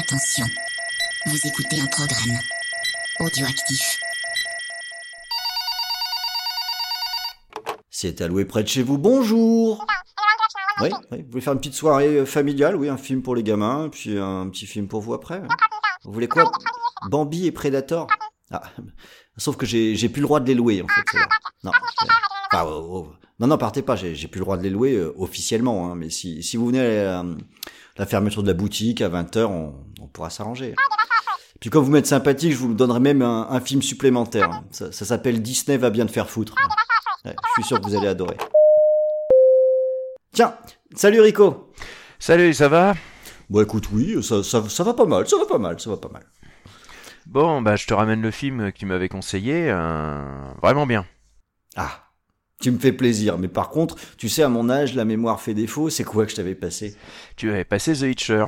Attention, vous écoutez un programme audioactif. C'est alloué près de chez vous. Bonjour. Oui, oui, vous voulez faire une petite soirée euh, familiale, oui, un film pour les gamins, puis un petit film pour vous après. Vous voulez quoi? Bambi et Predator? Ah, sauf que j'ai plus le droit de les louer en fait. Non, enfin, oh, oh. Non, non, partez pas, j'ai plus le droit de les louer euh, officiellement. Hein, mais si si vous venez à la, la fermeture de la boutique à 20h, on, on pourra s'arranger. Puis comme vous m'êtes sympathique, je vous donnerai même un, un film supplémentaire. hein. Ça, ça s'appelle Disney va bien te faire foutre. Ouais, je suis sûr que vous allez adorer. Tiens, salut Rico. Salut, ça va? Bon écoute, oui, ça, ça, ça va pas mal, ça va pas mal, ça va pas mal. Bon, bah je te ramène le film que tu m'avais conseillé, euh, vraiment bien. Ah, tu me fais plaisir, mais par contre, tu sais, à mon âge, la mémoire fait défaut, c'est quoi que je t'avais passé? Tu avais passé The Hitcher.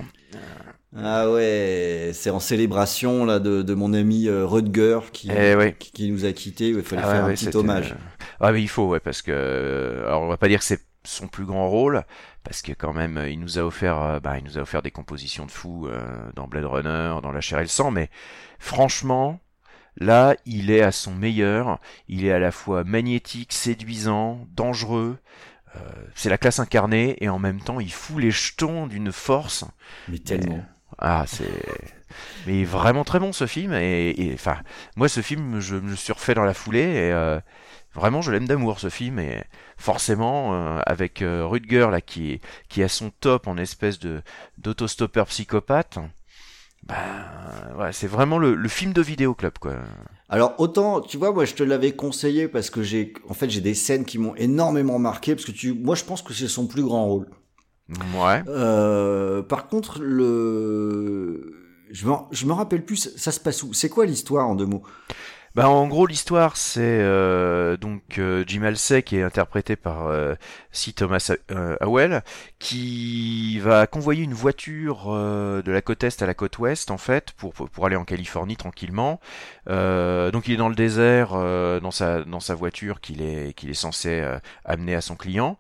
Ah ouais, c'est en célébration là de, de mon ami euh, Rutger qui, Eh ouais. qui, qui nous a quittés, il fallait Ah faire ouais, un ouais, petit hommage. Ah mais il faut, ouais, parce que... euh, Alors on va pas dire que c'est son plus grand rôle, parce que quand même, euh, il nous a offert, euh, bah, il nous a offert des compositions de fou euh, dans Blade Runner, dans La chair et le sang, mais franchement, là, il est à son meilleur. Il est à la fois magnétique, séduisant, dangereux. euh, c'est la classe incarnée, et en même temps, il fout les jetons d'une force. Mais tellement. Ah, c'est. Mais vraiment très bon ce film. Et, enfin, moi, ce film, je me suis refait dans la foulée. Et euh, vraiment, je l'aime d'amour ce film. Et forcément, euh, avec Rutger là, qui est qui à son top en espèce de d'autostoppeur psychopathe. Ben, ouais, c'est vraiment le, le film de vidéoclub quoi. Alors autant, tu vois, moi je te l'avais conseillé parce que j'ai, en fait, j'ai des scènes qui m'ont énormément marqué parce que tu, moi je pense que c'est son plus grand rôle. Ouais. Euh, par contre, le, je me, je me rappelle plus, ça se passe où? C'est quoi l'histoire en deux mots? Bah en gros l'histoire c'est euh, donc euh, Jim Halsey qui est interprété par euh, C. Thomas euh, Howell qui va convoyer une voiture de la côte est à la côte ouest en fait pour pour, aller en Californie tranquillement. Donc il est dans le désert dans sa dans sa voiture qu'il est qu'il est censé amener à son client.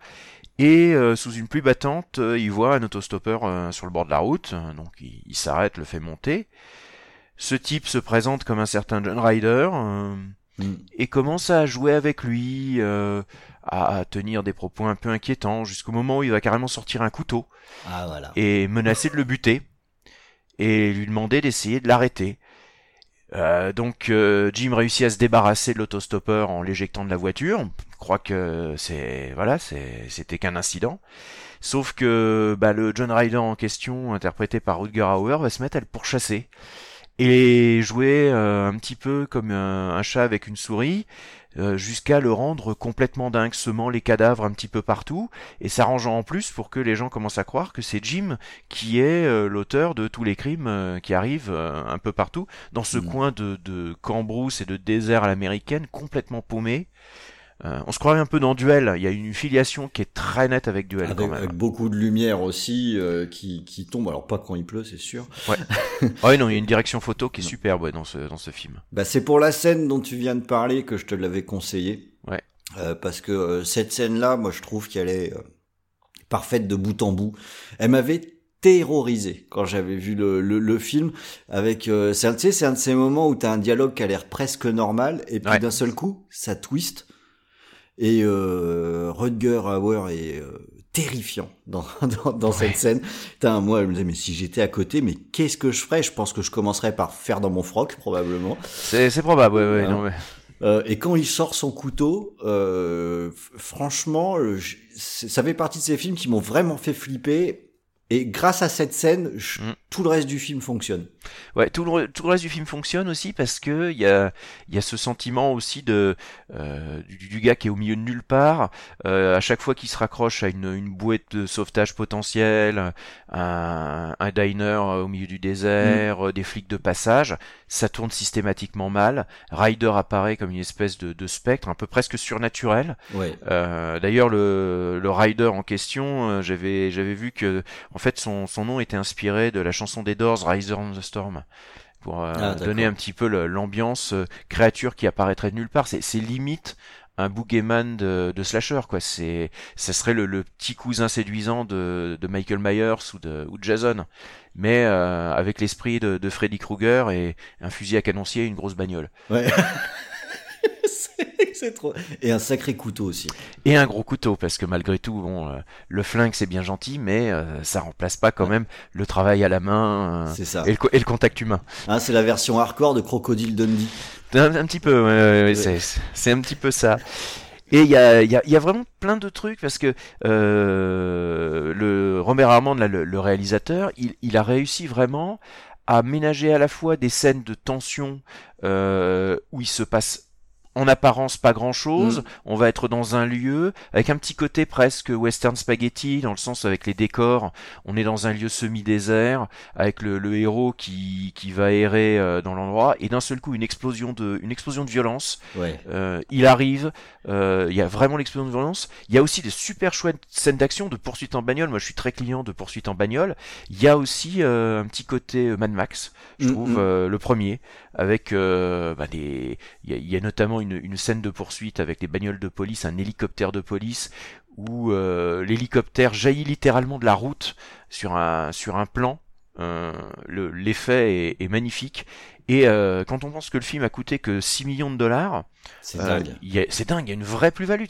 Et sous une pluie battante, il voit un autostoppeur euh, sur le bord de la route, donc il s'arrête, le fait monter. Ce type se présente comme un certain John Ryder euh, Hmm. et commence à jouer avec lui, euh, à, à tenir des propos un peu inquiétants, jusqu'au moment où il va carrément sortir un couteau Ah voilà. et menacer de le buter et lui demander d'essayer de l'arrêter. Euh, donc euh, Jim réussit à se débarrasser de l'autostoppeur en l'éjectant de la voiture. On croit que c'est voilà, c'était qu'un incident. Sauf que bah, le John Ryder en question, interprété par Rutger Hauer, va se mettre à le pourchasser et jouer euh, un petit peu comme un, un chat avec une souris, euh, jusqu'à le rendre complètement dingue, semant les cadavres un petit peu partout, et s'arrangeant en plus pour que les gens commencent à croire que c'est Jim qui est euh, l'auteur de tous les crimes euh, qui arrivent euh, un peu partout, dans ce Mm. coin de, de cambrousse et de désert à l'américaine, complètement paumé. Euh, on se croirait un peu dans Duel, il y a une filiation qui est très nette avec Duel Avec, quand même. avec beaucoup de lumière aussi euh, qui, qui tombe, alors pas quand il pleut, c'est sûr. Ah ouais, non, il y a une direction photo qui est superbe ouais, dans, ce, dans ce film. Bah, c'est pour la scène dont tu viens de parler que je te l'avais conseillé. Ouais. Euh, parce que euh, cette scène-là, moi, je trouve qu'elle est euh, parfaite de bout en bout. Elle m'avait terrorisé quand j'avais vu le, le, le film. Avec, euh, c'est un, tu sais, un de ces moments où t'as un dialogue qui a l'air presque normal et puis Ouais. d'un seul coup, ça twist. Et euh, Rutger Hauer est euh, terrifiant dans, dans, dans cette scène. Putain, moi, je me disais, mais si j'étais à côté, mais qu'est-ce que je ferais? Je pense que je commencerais par faire dans mon froc, probablement. C'est probable, ouais, ouais, non, ouais. Euh, et quand il sort son couteau, euh, franchement, euh, je- ça fait partie de ces films qui m'ont vraiment fait flipper. Et grâce à cette scène, je- Mm. Tout le reste du film fonctionne. Ouais, tout le, tout le reste du film fonctionne aussi parce que il y a, y a ce sentiment aussi de euh, du, du gars qui est au milieu de nulle part. Euh, à chaque fois qu'il se raccroche à une, une bouée de sauvetage potentiel, un, un diner euh, au milieu du désert, euh, des flics de passage, ça tourne systématiquement mal. Ryder apparaît comme une espèce de, de spectre, un peu presque surnaturel. Ouais. Euh, D'ailleurs, le, le rider en question, j'avais j'avais vu que en fait son, son nom était inspiré de la chanson des Doors, Riser on the Storm, pour euh, Ah, donner un petit peu l'ambiance euh, créature qui apparaîtrait de nulle part. C'est c'est limite un boogeyman de, de slasher quoi. C'est, ça serait le, le, petit cousin séduisant de, de Michael Myers ou de, ou de Jason, mais euh, avec l'esprit de, de Freddy Krueger et un fusil à canoncier et une grosse bagnole. Ouais. c'est trop. Et un sacré couteau aussi. Et un gros couteau, parce que malgré tout, bon, euh, le flingue c'est bien gentil, mais euh, ça remplace pas quand même le travail à la main C'est ça. et, le, co- et le contact humain. Hein, c'est la version hardcore de Crocodile Dundee. Un, un petit peu, ouais, c'est, c'est un petit peu ça. Et il y a, y, a, y a vraiment plein de trucs parce que euh, le Robert Armand, là, le, le réalisateur, il, il a réussi vraiment à ménager à la fois des scènes de tension euh, où il se passe en apparence pas grand chose. Mm. On va être dans un lieu avec un petit côté presque western spaghetti dans le sens avec les décors. On est dans un lieu semi-désert avec le, le héros qui, qui va errer euh, dans l'endroit et d'un seul coup une explosion de une explosion de violence. Ouais. Euh, il arrive, euh, il y a vraiment l'explosion de violence. Il y a aussi des super chouettes scènes d'action de poursuite en bagnole. Moi, je suis très client de poursuite en bagnole. Il y a aussi euh, un petit côté euh, Mad Max, je Mm, trouve, mm. euh, le premier, avec euh, bah, des. Il y, a, notamment une, scène de poursuite avec des bagnoles de police, un hélicoptère de police où euh, l'hélicoptère jaillit littéralement de la route sur un sur un plan. Euh, le- L'effet est, est magnifique. Et euh, quand on pense que le film a coûté que 6 millions de dollars, C'est euh, dingue. il y a- c'est dingue, il y a une vraie plus-value.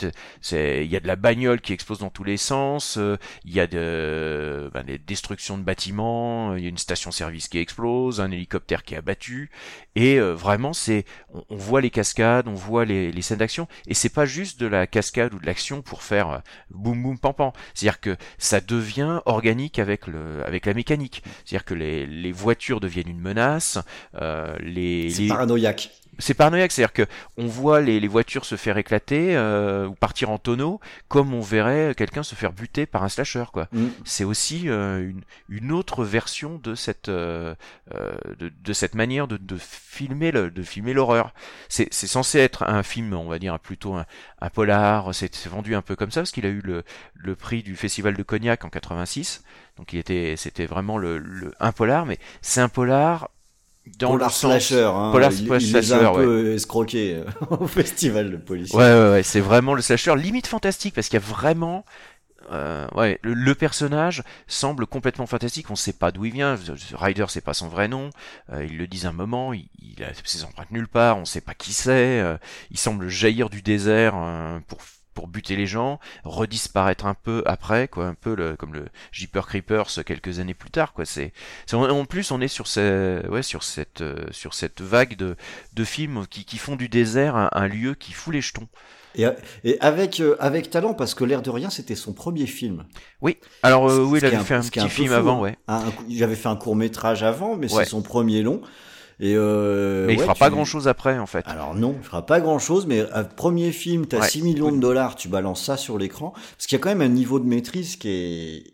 Il y a de la bagnole qui explose dans tous les sens, euh, il y a de, ben, des destructions de bâtiments, il y a une station-service qui explose, un hélicoptère qui est abattu, et euh, vraiment c'est, on, on voit les cascades, on voit les, les scènes d'action, et c'est pas juste de la cascade ou de l'action pour faire euh, boum boum pam pam. C'est-à-dire que ça devient organique avec le, avec la mécanique. C'est-à-dire que les, les voitures deviennent une menace, euh, les, C'est les- paranoïaque. C'est paranoïaque, c'est-à-dire que on voit les, les voitures se faire éclater euh, ou partir en tonneaux, comme on verrait quelqu'un se faire buter par un slasher, quoi. Mm. C'est aussi euh, une, une autre version de cette euh, euh, de, de cette manière de, de filmer le, de filmer l'horreur. C'est censé être un film, on va dire plutôt un, un polar. C'est c'est vendu un peu comme ça parce qu'il a eu le, le prix du festival de Cognac en 86. Donc il était c'était vraiment le, le un polar, mais c'est un polar dans Polar le slasher. Hein. Polar il, il slasher, les a un ouais. peu escroqués euh, au festival de police. Ouais, ouais, ouais, c'est vraiment le slasher limite fantastique parce qu'il y a vraiment. Euh, ouais, le, le personnage semble complètement fantastique. On sait pas d'où il vient. Ryder, c'est pas son vrai nom. Euh, ils le disent un moment. Il, il a ses empreintes nulle part. On sait pas qui c'est. Euh, il semble jaillir du désert euh, pour pour buter les gens, redisparaître un peu après, quoi, un peu le, comme le Jeeper Creepers quelques années plus tard, quoi. C'est, en plus on est sur ces, ouais, sur cette, euh, sur cette vague de, de films qui, qui font du désert un, un lieu qui fout les jetons. Et, et avec, euh, avec talent, parce que l'air de rien, c'était son premier film. Oui. Alors euh, oui, il avait fait un petit film fou, avant, hein. ouais. Un- J'avais fait un court métrage avant, mais Ouais. c'est son premier long. Et euh, Mais il ouais, fera tu- pas grand chose après, en fait. Alors non, il fera pas grand chose, mais un premier film, t'as Ouais. 6 millions de dollars, tu balances ça sur l'écran, parce qu'il y a quand même un niveau de maîtrise qui est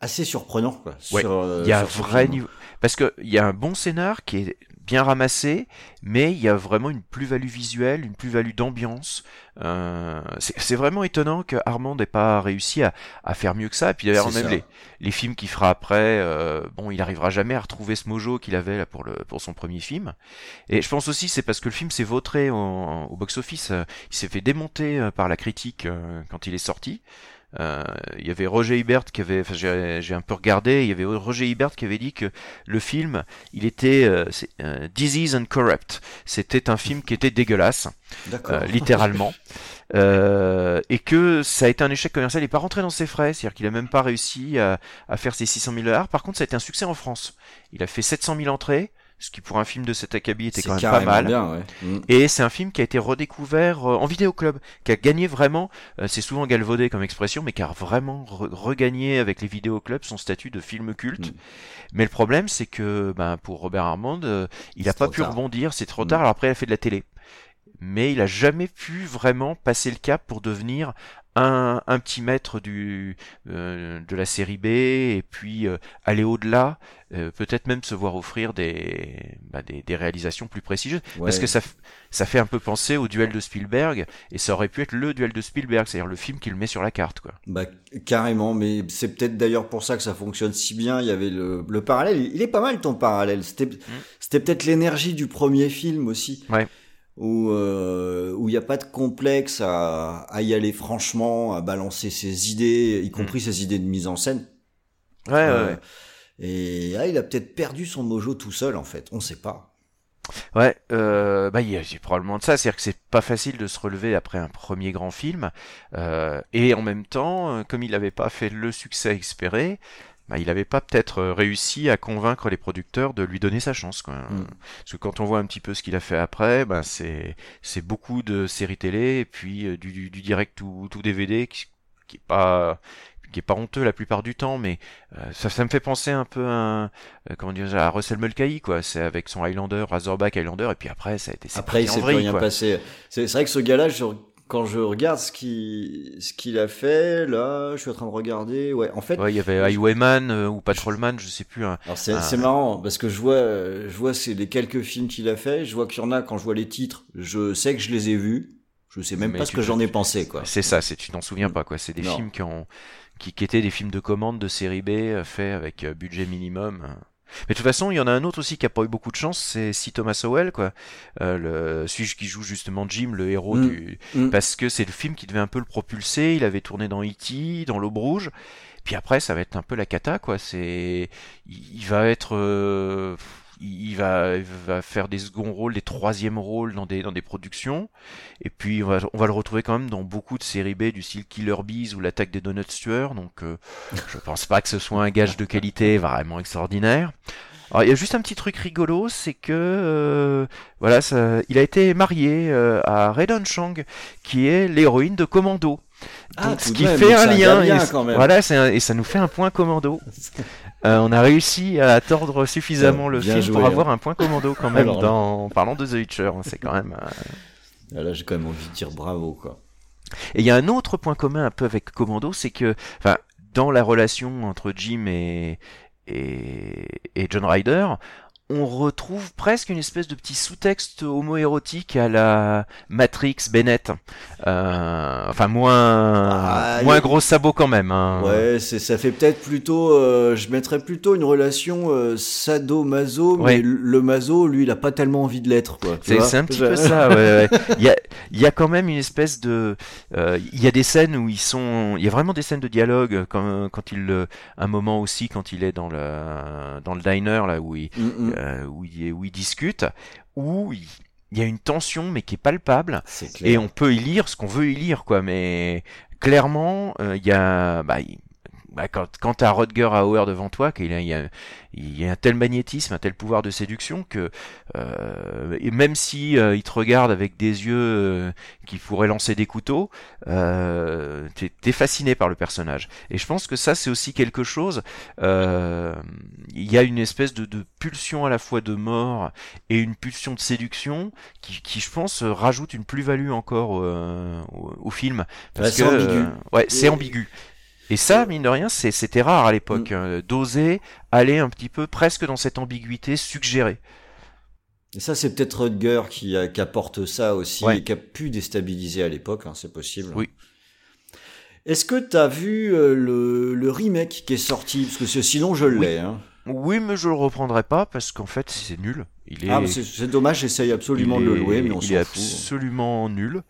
assez surprenant, quoi. Ouais, sur, euh, Il y a un vrai film. niveau. Parce que il y a un bon scénar qui est bien ramassé, mais il y a vraiment une plus-value visuelle, une plus-value d'ambiance. Euh, c'est vraiment étonnant que Armand n'ait pas réussi à, à faire mieux que ça. Et puis d'ailleurs même les, les films qu'il fera après, euh, bon, il arrivera jamais à retrouver ce mojo qu'il avait là pour le pour son premier film. Et je pense aussi c'est parce que le film s'est vautré au, au box-office. euh, Il s'est fait démonter euh, par la critique quand il est sorti. Euh, il y avait Roger Ebert qui avait, enfin, j'ai un peu regardé, il y avait Roger Ebert qui avait dit que le film, il était euh, euh, disease and corrupt. C'était un film qui était dégueulasse, euh, littéralement, Euh, et que ça a été un échec commercial. Il n'est pas rentré dans ses frais, c'est-à-dire qu'il a même pas réussi à, à faire ses 600 000 dollars. Par contre, ça a été un succès en France. Il a fait 700 000 entrées, ce qui pour un film de cet acabit était quand même pas mal. bien, ouais. Mm. Et c'est un film qui a été redécouvert euh, en vidéoclub, qui a gagné vraiment, euh, c'est souvent galvaudé comme expression, mais qui a vraiment re- regagné avec les vidéoclubs son statut de film culte. Mm. Mais le problème, c'est que ben, pour Robert Armand, euh, il C'est a pas pu tard. rebondir, c'est trop Mm. tard, alors après il a fait de la télé. Mais il a jamais pu vraiment passer le cap pour devenir un, un petit maître du, euh, de la série B et puis euh, aller au-delà, euh, peut-être même se voir offrir des, bah, des, des réalisations plus prestigieuses. Parce que ça, ça fait un peu penser au duel de Spielberg, et ça aurait pu être le duel de Spielberg, c'est-à-dire le film qui le met sur la carte, quoi. Bah, carrément, mais c'est peut-être d'ailleurs pour ça que ça fonctionne si bien. Il y avait le, le parallèle, il est pas mal ton parallèle. C'était, c'était peut-être l'énergie du premier film aussi. Ouais. Où euh, où il n'y a pas de complexe à, à y aller franchement, à balancer ses idées, y compris ses idées de mise en scène. Ouais, ouais, Euh, ouais. Et là, il a peut-être perdu son mojo tout seul, en fait. On sait pas. Ouais, euh, bah il y a probablement de ça, c'est-à-dire que c'est pas facile de se relever après un premier grand film, euh, et en même temps, comme il n'avait pas fait le succès espéré, bah, il n'avait pas peut-être euh, réussi à convaincre les producteurs de lui donner sa chance, quoi. Mm. Parce que quand on voit un petit peu ce qu'il a fait après, bah c'est beaucoup de séries télé et puis euh, du, du, du direct ou tout DVD qui, qui est pas qui est pas honteux la plupart du temps, mais euh, ça, ça me fait penser un peu à, euh, comment dire, à Russell Mulcahy, quoi. C'est avec son Highlander, Razorback Highlander, et puis après, ça a été Après, il s'est rien quoi. passé. C'est c'est vrai que ce gars-là, je- quand je regarde ce qu'il ce qu'il a fait, là, je suis en train de regarder. Ouais, en fait, Ouais, il y avait Highwayman euh, ou Patrolman, je sais plus. hein. alors c'est Ah. c'est marrant parce que je vois, je vois c'est les quelques films qu'il a fait. Je vois qu'il y en a quand je vois les titres, je sais que je les ai vus. Je sais même Mais pas ce que j'en ai pensé, quoi. C'est ça, c'est tu t'en souviens pas, quoi. C'est des Non. films qui ont qui, qui étaient des films de commande de série B euh, faits avec euh, budget minimum. Mais de toute façon, il y en a un autre aussi qui a pas eu beaucoup de chance, c'est C. Thomas Howell, quoi. Euh, le celui qui joue justement Jim, le héros Mm. du, Mm. parce que c'est le film qui devait un peu le propulser. Il avait tourné dans E.T., dans l'Aube Rouge. Puis après, ça va être un peu la cata, quoi. C'est, il il va être, euh, il va, il va faire des seconds rôles, des troisièmes rôles dans des dans des productions. Et puis on va, on va le retrouver quand même dans beaucoup de séries B du style Killer Bees ou l'attaque des Donuts tueurs. Donc, euh, je pense pas que ce soit un gage de qualité vraiment extraordinaire. Alors, il y a juste un petit truc rigolo, c'est que euh, voilà, ça, il a été marié euh, à Redon Chang, qui est l'héroïne de Commando. Ah, Donc, ce qui même, fait un lien. bien, c- quand même. Voilà, un- et ça nous fait un point Commando. Euh, on a réussi à tordre suffisamment le film joué, pour hein. avoir un point Commando quand même Alors dans en parlant de The Witcher. hein, C'est quand même. euh, Là, j'ai quand même envie de dire bravo, quoi. Et il y a un autre point commun un peu avec Commando, c'est que, enfin, dans la relation entre Jim et, et, et John Ryder, on retrouve presque une espèce de petit sous-texte homo-érotique à la Matrix Bennett. Euh, enfin, moins, Ah, moins a- gros sabot quand même. Hein. Ouais, ça fait peut-être plutôt, euh, je mettrais plutôt une relation euh, sado-maso, Ouais. mais le maso, lui, il a pas tellement envie de l'être, C'est un petit peu ça, ouais, ouais. Il y a, il y a quand même une espèce de, euh, il y a des scènes où ils sont, il y a vraiment des scènes de dialogue quand, quand il, un moment aussi quand il est dans le, dans le diner là où il, Mm, mm. Euh, où il, où il discute, où il, il y a une tension mais qui est palpable. Et on peut y lire ce qu'on veut y lire quoi, mais clairement euh, il y a, bah, bah, quand, quand t'as Rodger Hauer devant toi, qu'il y a, il y a, il y a un tel magnétisme, un tel pouvoir de séduction que euh, et même si euh, il te regarde avec des yeux euh, qui pourraient lancer des couteaux, euh, t'es t'es fasciné par le personnage. Et je pense que ça c'est aussi quelque chose. euh, Il y a une espèce de, de pulsion à la fois de mort et une pulsion de séduction qui, qui je pense rajoute une plus-value encore euh, au, au film. Parce c'est que, ambigu. ouais, c'est ambigu. Et ça, mine de rien, c'était rare à l'époque, Mm. euh, d'oser aller un petit peu presque dans cette ambiguïté suggérée. Et ça, c'est peut-être Rutger qui, apporte ça aussi Ouais. et qui a pu déstabiliser à l'époque, hein, c'est possible. Oui. Est-ce que t'as vu euh, le, le remake qui est sorti? Parce que c'est- sinon, je l'ai. Hein. Oui, mais je le reprendrai pas parce qu'en fait, c'est nul. Il est, Ah, c'est dommage, j'essaye absolument il de le est- louer, mais on il s'en est fout. absolument nul.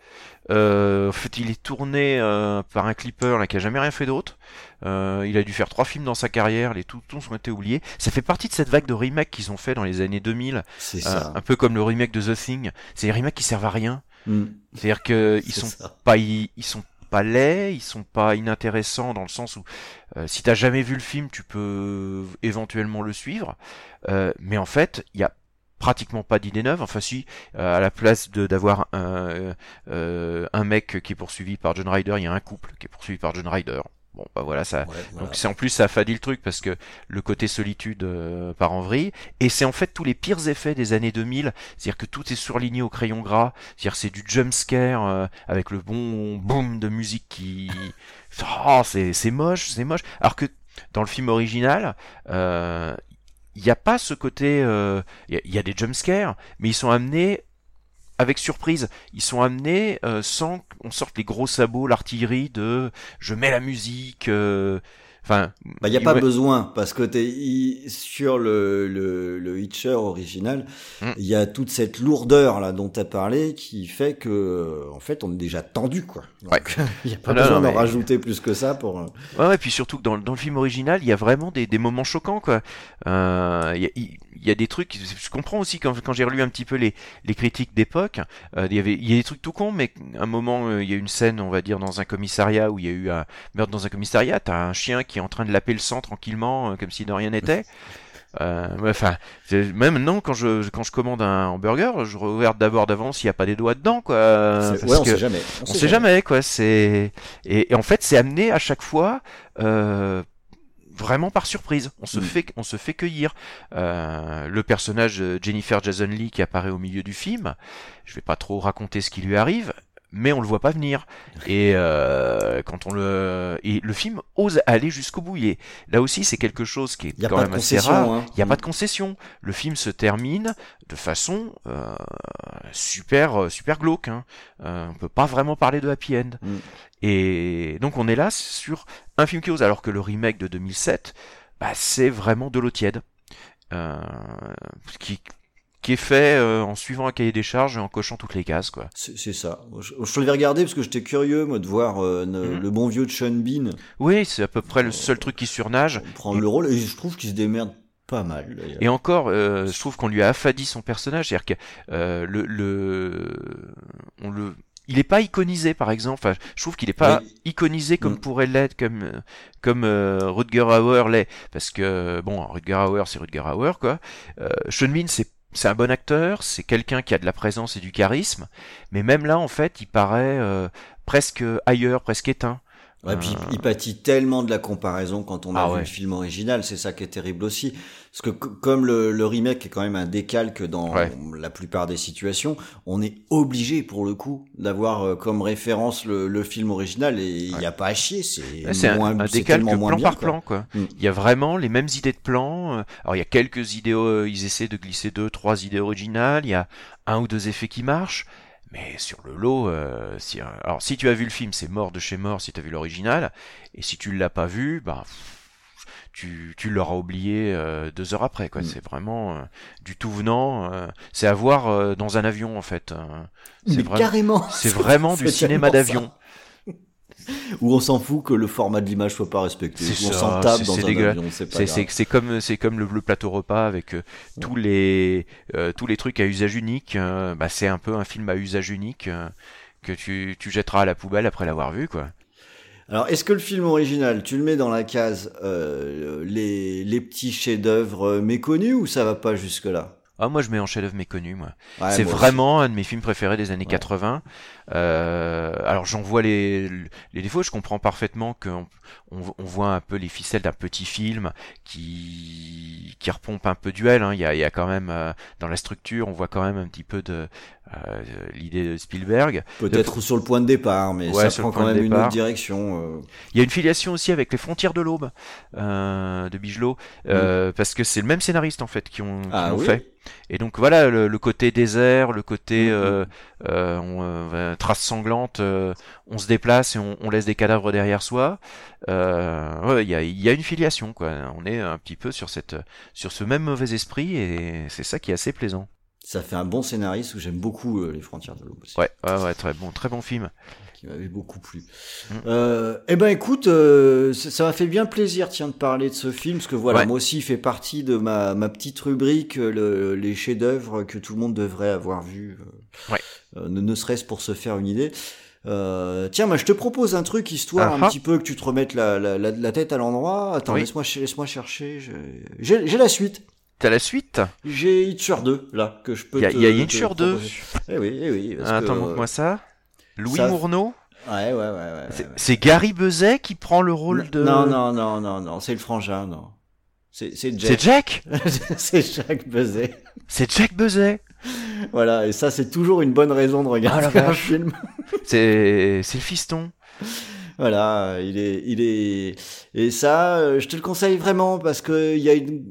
Euh, en fait, il est tourné euh, par un clipper là, qui a jamais rien fait d'autre. Euh, il a dû faire trois films dans sa carrière, les tous ont été oubliés. Ça fait partie de cette vague de remakes qu'ils ont fait dans les années 2000, C'est euh, ça. un peu comme le remake de The Thing. C'est des remakes qui servent à rien. Mm. C'est-à-dire que ils C'est sont ça. pas ils, ils sont pas laids, ils sont pas inintéressants dans le sens où euh, si t'as jamais vu le film, tu peux éventuellement le suivre, Euh, mais en fait, il y a pratiquement pas d'idées neuves. Enfin si, euh, à la place d'avoir un euh, un mec qui est poursuivi par John Ryder, il y a un couple qui est poursuivi par John Ryder. Bon bah voilà ça. Ouais, voilà. Donc c'est en plus ça affadit le truc parce que le côté solitude euh, part en vrille et c'est en fait tous les pires effets des années 2000, c'est-à-dire que tout est surligné au crayon gras, c'est-à-dire c'est du jump scare euh, avec le bon boom de musique qui oh, c'est c'est moche, c'est moche. Alors que dans le film original, euh, il n'y a pas ce côté euh, il y, y a des jump scares mais ils sont amenés avec surprise, ils sont amenés euh, sans qu'on sorte les gros sabots, l'artillerie de je mets la musique, euh, Enfin, Bah, il n'y a pas ouais. besoin, parce que il- sur le, le, le Hitcher original, il Mm. y a toute cette lourdeur là dont tu as parlé qui fait que, euh, en fait, on est déjà tendu, quoi. Il n'y a pas non, besoin d'en mais- rajouter plus que ça pour. euh, Ouais, ouais, puis surtout que dans, dans le film original, il y a vraiment des, des moments choquants, quoi. Euh, Il y, a, il il y a des trucs. Je comprends aussi quand, quand j'ai relu un petit peu les, les critiques d'époque. euh, il y avait, il y a des trucs tout cons, mais à un moment, euh, il y a une scène, on va dire, dans un commissariat où il y a eu un meurtre dans un commissariat. T'as un chien qui est en train de laper le sang tranquillement, euh, comme si de rien n'était. Euh, enfin, même maintenant, quand je quand je commande un hamburger, je regarde d'abord d'avance s'il n'y a pas des doigts dedans, quoi. c'est- parce ouais, on que- sait jamais. on sait jamais quoi c'est et, et en fait c'est amené à chaque fois euh, vraiment par surprise on se Mm. fait on se fait cueillir Euh, le personnage Jennifer Jason Lee qui apparaît au milieu du film je vais pas trop raconter ce qui lui arrive mais on le voit pas venir et euh, quand on le et le film ose aller jusqu'au bout est- là aussi c'est quelque chose qui est a quand même assez rare hein. il n'y a pas de concession. Le film se termine de façon euh, super euh, super glauque. Hein. Euh, on peut pas vraiment parler de happy end. Mm. Et donc on est là sur un film qui ose, alors que le remake de 2007, bah, c'est vraiment de l'eau tiède, euh, qui qui est fait euh, en suivant un cahier des charges et en cochant toutes les cases quoi. C'est ça. Je, je l'avais regardé parce que j'étais curieux, moi, de voir euh, ne- Mhm. le bon vieux de Sean Bean Oui, c'est à peu près le seul truc qui surnage. prendre le rôle et je trouve qu'il se démerde pas mal. Et encore, euh, je trouve qu'on lui a affadi son personnage, c'est-à-dire que euh, le, le, on le, il est pas iconisé, par exemple. Enfin, je trouve qu'il est pas Oui. iconisé comme Mm. pourrait l'être, comme euh, comme euh, Rutger Hauer l'est, parce que bon, Rutger Hauer, c'est Rutger Hauer, quoi. Euh, Sean Bean, c'est c'est un bon acteur, c'est quelqu'un qui a de la présence et du charisme, mais même là, en fait, il paraît euh, presque ailleurs, presque éteint. Ouais, puis il pâtit tellement de la comparaison quand on a Ah vu ouais. le film original, c'est ça qui est terrible aussi. Parce que co- comme le, le remake est quand même un décalque dans Ouais. la plupart des situations, on est obligé pour le coup d'avoir euh, comme référence le, le film original et il n'y a pas à chier, c'est un, moins, un c'est décalque moins plan bien, par quoi. plan, quoi. Mm. Il y a vraiment les mêmes idées de plan. euh, Alors il y a quelques idées, euh, ils essaient de glisser deux, trois idées originales. Il y a un ou deux effets qui marchent. Mais sur le lot, euh, si, alors si tu as vu le film, c'est mort de chez mort si tu as vu l'original. Et si tu l'as pas vu, bah tu, tu l'auras oublié euh, deux heures après. quoi. Mm. C'est vraiment euh, du tout venant. euh, c'est à voir euh, dans un avion en fait. Mais c'est vraiment, carrément, c'est vraiment du cinéma d'avion. Où on s'en fout que le format de l'image soit pas respecté. On s'en tape dans un avion, c'est comme c'est comme le, le plateau repas avec euh, tous les euh, tous les trucs à usage unique. euh, bah, c'est un peu un film à usage unique que tu, tu jetteras à la poubelle après l'avoir vu quoi. Alors, est-ce que le film original, tu le mets dans la case les, les petits chefs-d'œuvre méconnus ou ça va pas jusque là Ah moi je mets en chef-d'œuvre méconnu moi. Ouais, c'est aussi. vraiment un de mes films préférés des années Ouais. 80. Euh, alors j'en vois les, les défauts, je comprends parfaitement qu'on on, on voit un peu les ficelles d'un petit film qui, qui repompe un peu duel. Hein. Il, y a, il y a quand même euh, dans la structure, on voit quand même un petit peu de euh, l'idée de Spielberg. Peut-être sur le point de départ, mais Ouais, ça prend quand même une autre direction. euh. Il y a une filiation aussi avec les frontières de l'aube euh, de Bigelow, euh, parce que c'est le même scénariste en fait qui ont, qui Mm. Ah l'ont oui fait. Et donc voilà le, le côté désert, le côté Mhm. euh, euh, on, euh, trace sanglante, euh, on se déplace et on, on laisse des cadavres derrière soi. Ouais, il y a, y a une filiation quoi. On est un petit peu sur cette sur ce même mauvais esprit et c'est ça qui est assez plaisant. Ça fait un bon scénariste où j'aime beaucoup Les Frontières de l'Aube Ouais, ouais, ouais, très bon, très bon film. Qui m'avait beaucoup plu. Mm. Euh, eh ben écoute, euh, ça m'a fait bien plaisir tiens de parler de ce film, parce que voilà, Ouais. moi aussi il fait partie de ma, ma petite rubrique, euh, le- les chefs-d'œuvre que tout le monde devrait avoir vu, Ouais. euh, ne, ne serait-ce pour se faire une idée. Euh, tiens, moi je te propose un truc histoire un petit peu que tu te remettes la, la, la, la tête à l'endroit. Attends, Oui. laisse-moi ch- laisse-moi chercher. J'ai la suite. T'as la suite? J'ai Hitcher 2 là que je peux. Il y a, te- il y a Hitcher 2. proposer. Eh oui, eh oui. parce Attends, que- montre-moi ça. Louis ça- Mourneau Ouais, ouais, ouais, ouais. C'est- ouais. Gary Buzet qui prend le rôle de. Non, non, non, non, non, c'est le frangin, non. C'est c'est C'est Jack. Jack c'est Jack Buzet. C'est Jack Buzet Voilà, et ça c'est toujours une bonne raison de regarder Ah, la un vache. film. C'est c'est le fiston. Voilà, il est, il est, et ça, euh, je te le conseille vraiment parce que il y a une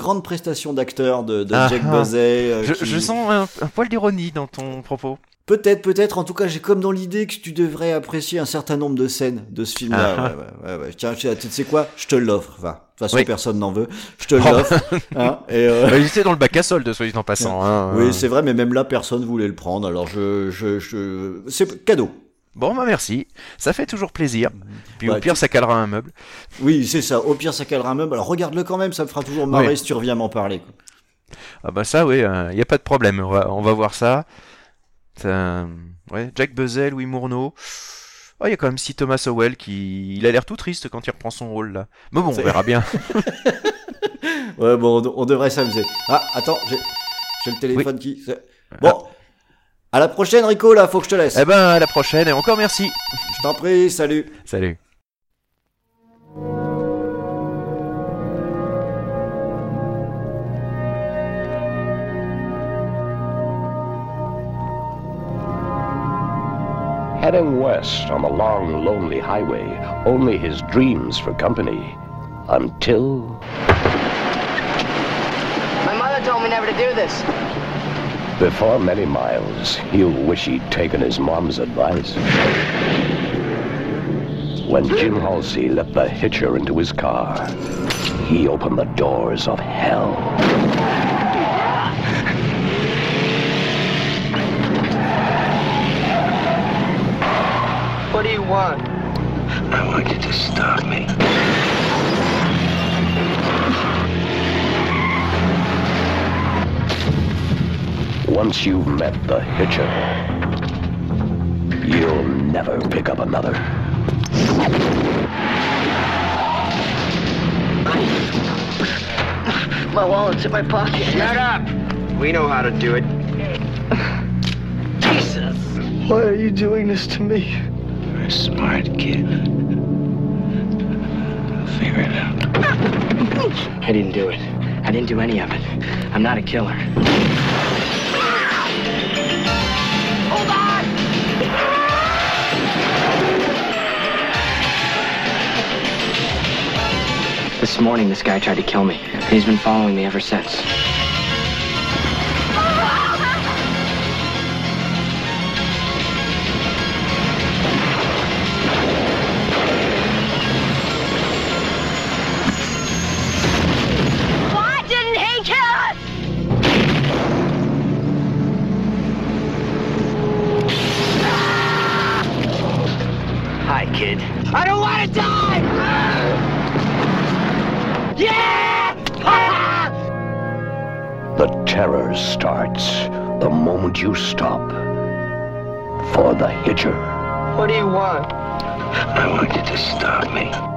grande prestation d'acteur de, de Ah, Jack ah. Buzzet. euh, Je, qui- je sens un, un poil d'ironie dans ton propos. Peut-être, peut-être. En tout cas, j'ai comme dans l'idée que tu devrais apprécier un certain nombre de scènes de ce film-là. Ah. Ouais, ouais, ouais. Tiens, tu sais quoi? Je te l'offre. Va. De toute façon, Oui. personne n'en veut. Je te Oh. l'offre. hein, et, euh, Bah, il était dans le bac à solde, soit dit en passant. hein. Oui, c'est vrai, mais même là, personne voulait le prendre. Alors, je, je, je... c'est cadeau. Bon, bah merci. Ça fait toujours plaisir. Puis Bah, au pire, ça calera un meuble. Oui, c'est ça. Au pire, ça calera un meuble. Alors, regarde-le quand même. Ça me fera toujours marrer Oui. si tu reviens m'en parler. quoi. Ah bah ça, oui, il n'y a pas de problème. On va, on va voir ça. Ça, Ouais, Jack Buzzell, Louis Mourneau. Oh, il y a quand même si Thomas Howell qui... Il a l'air tout triste quand il reprend son rôle, là. Mais bon, on verra bien. Ouais, bon, on, on devrait s'amuser. Ah, attends, j'ai, le téléphone qui. Bon. À la prochaine, Rico, là, faut que je te laisse. eh ben, à la prochaine et encore merci. Je t'en prie, salut. Salut. Heading west on the long, lonely highway, only his dreams for company. Until My mother told me never to do this. Before many miles, he'll wish he'd taken his mom's advice. When Jim Halsey let the hitcher into his car, he opened the doors of hell. What do you want? I want you to stop me. Once you've met the hitcher, you'll never pick up another. My wallet's in my pocket. Shut up! We know how to do it. Jesus! Why are you doing this to me? You're a smart kid. I'll figure it out. I didn't do it. I didn't do any of it. I'm not a killer. This morning, this guy tried to kill me, and he's been following me ever since. Why didn't he kill us? Hi, kid. I don't want to die! Yeah! The terror starts the moment you stop for the hitcher. What do you want? I want you to stop me.